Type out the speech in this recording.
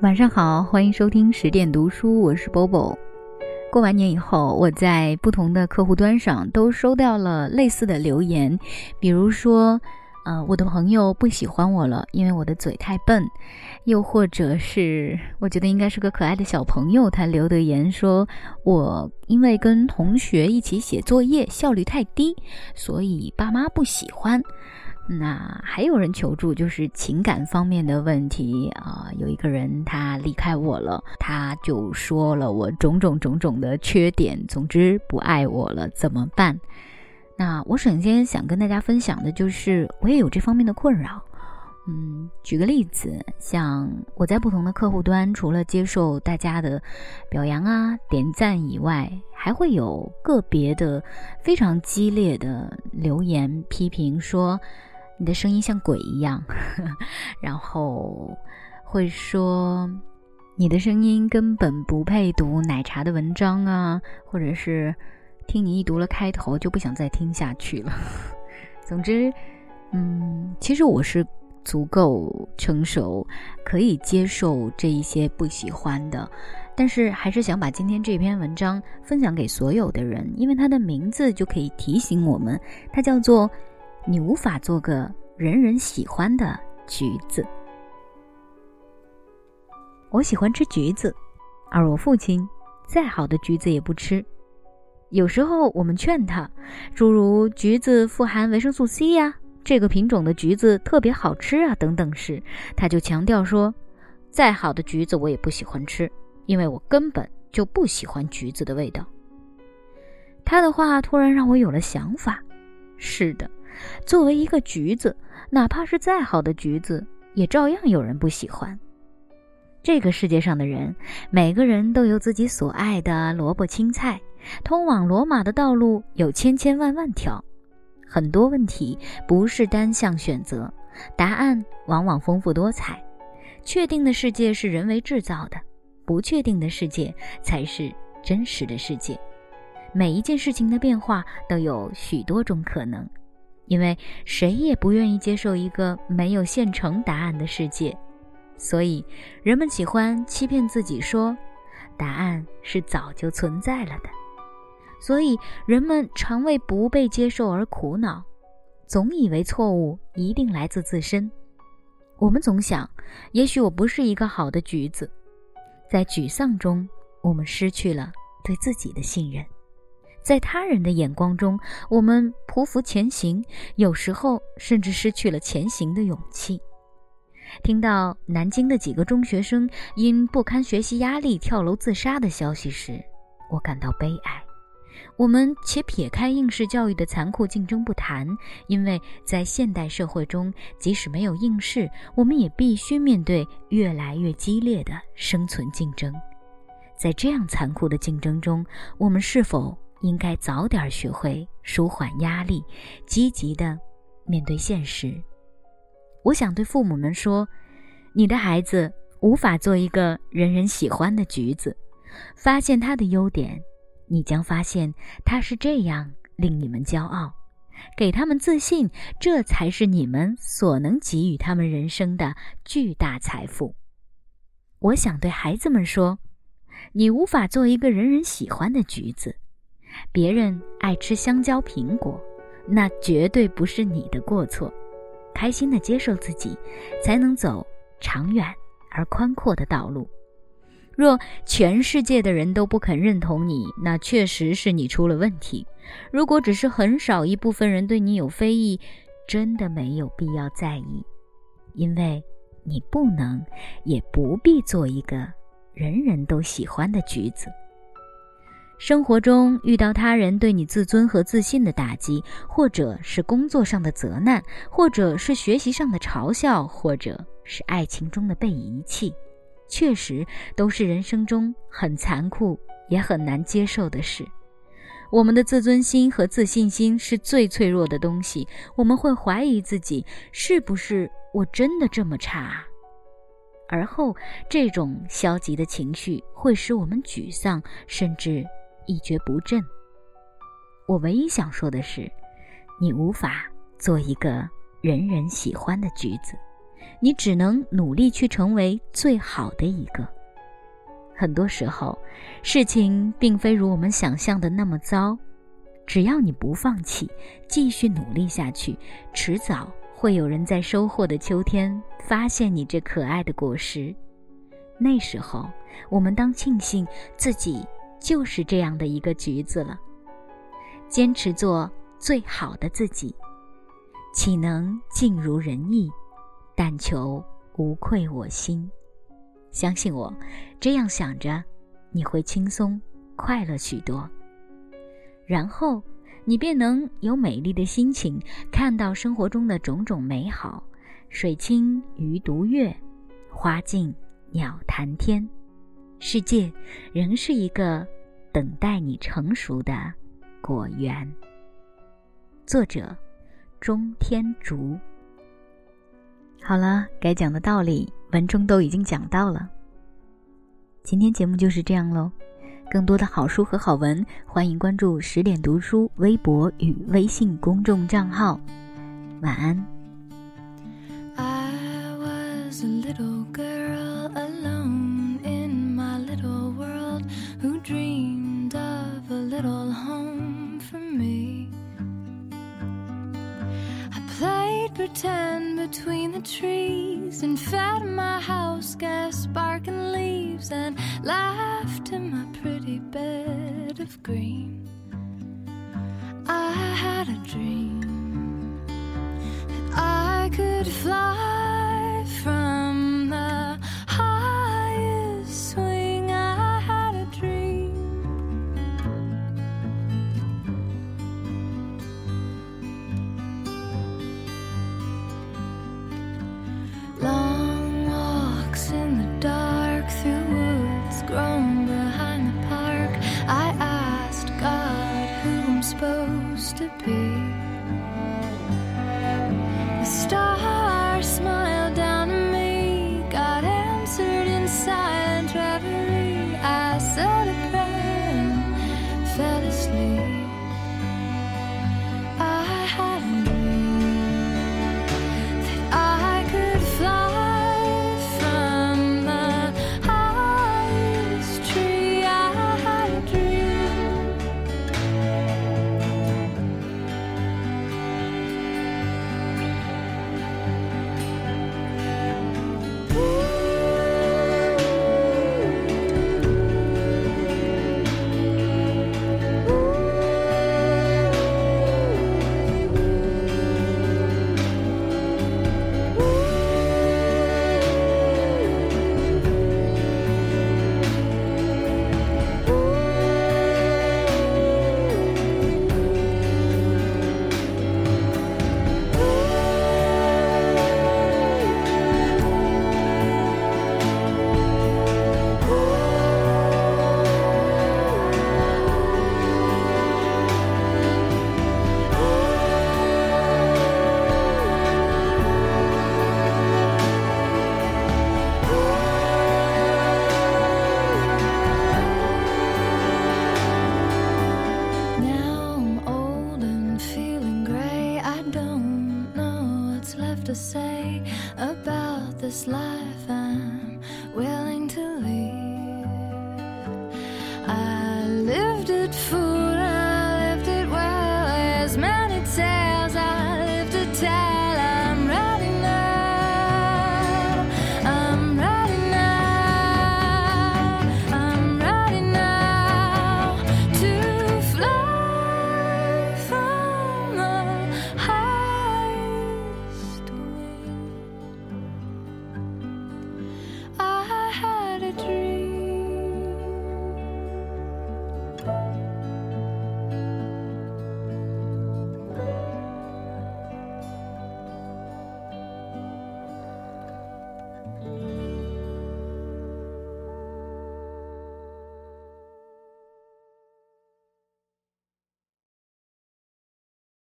晚上好，欢迎收听十点读书，我是 Bobo。过完年以后，我在不同的客户端上都收到了类似的留言，比如说，呃，我的朋友不喜欢我了，因为我的嘴太笨；又或者是，我觉得应该是个可爱的小朋友，他留的言说，我因为跟同学一起写作业效率太低，所以爸妈不喜欢。那还有人求助，就是情感方面的问题啊。有一个人他离开我了，他就说了我种种种种的缺点，总之不爱我了，怎么办？那我首先想跟大家分享的就是，我也有这方面的困扰。嗯，举个例子，像我在不同的客户端，除了接受大家的表扬啊、点赞以外，还会有个别的非常激烈的留言批评说。你的声音像鬼一样，然后会说你的声音根本不配读奶茶的文章啊，或者是听你一读了开头就不想再听下去了。总之，嗯，其实我是足够成熟，可以接受这一些不喜欢的，但是还是想把今天这篇文章分享给所有的人，因为它的名字就可以提醒我们，它叫做。你无法做个人人喜欢的橘子。我喜欢吃橘子，而我父亲再好的橘子也不吃。有时候我们劝他，诸如橘子富含维生素 C 呀，这个品种的橘子特别好吃啊等等时，他就强调说，再好的橘子我也不喜欢吃，因为我根本就不喜欢橘子的味道。他的话突然让我有了想法。是的。作为一个橘子，哪怕是再好的橘子，也照样有人不喜欢。这个世界上的人，每个人都有自己所爱的萝卜青菜。通往罗马的道路有千千万万条，很多问题不是单向选择，答案往往丰富多彩。确定的世界是人为制造的，不确定的世界才是真实的世界。每一件事情的变化都有许多种可能。因为谁也不愿意接受一个没有现成答案的世界，所以人们喜欢欺骗自己说，答案是早就存在了的。所以人们常为不被接受而苦恼，总以为错误一定来自自身。我们总想，也许我不是一个好的橘子，在沮丧中，我们失去了对自己的信任。在他人的眼光中，我们匍匐前行，有时候甚至失去了前行的勇气。听到南京的几个中学生因不堪学习压力跳楼自杀的消息时，我感到悲哀。我们且撇开应试教育的残酷竞争不谈，因为在现代社会中，即使没有应试，我们也必须面对越来越激烈的生存竞争。在这样残酷的竞争中，我们是否？应该早点学会舒缓压力，积极的面对现实。我想对父母们说：你的孩子无法做一个人人喜欢的橘子，发现他的优点，你将发现他是这样令你们骄傲，给他们自信，这才是你们所能给予他们人生的巨大财富。我想对孩子们说：你无法做一个人人喜欢的橘子。别人爱吃香蕉、苹果，那绝对不是你的过错。开心的接受自己，才能走长远而宽阔的道路。若全世界的人都不肯认同你，那确实是你出了问题。如果只是很少一部分人对你有非议，真的没有必要在意，因为你不能，也不必做一个人人都喜欢的橘子。生活中遇到他人对你自尊和自信的打击，或者是工作上的责难，或者是学习上的嘲笑，或者是爱情中的被遗弃，确实都是人生中很残酷也很难接受的事。我们的自尊心和自信心是最脆弱的东西，我们会怀疑自己是不是我真的这么差，而后这种消极的情绪会使我们沮丧，甚至。一蹶不振。我唯一想说的是，你无法做一个人人喜欢的橘子，你只能努力去成为最好的一个。很多时候，事情并非如我们想象的那么糟，只要你不放弃，继续努力下去，迟早会有人在收获的秋天发现你这可爱的果实。那时候，我们当庆幸自己就是这样的一个橘子了。坚持做最好的自己，岂能尽如人意？但求无愧我心。相信我，这样想着，你会轻松快乐许多。然后，你便能有美丽的心情，看到生活中的种种美好：水清鱼独月，花静鸟谈天。世界仍是一个等待你成熟的。果园。作者：中天竺。好了，该讲的道理文中都已经讲到了。今天节目就是这样喽。更多的好书和好文，欢迎关注十点读书微博与微信公众账号。晚安。I was a little pretend between the trees and fed my house gas sparking leaves and laughed in my pretty bed of green. I had a dream that I could fly life I'm willing to leave.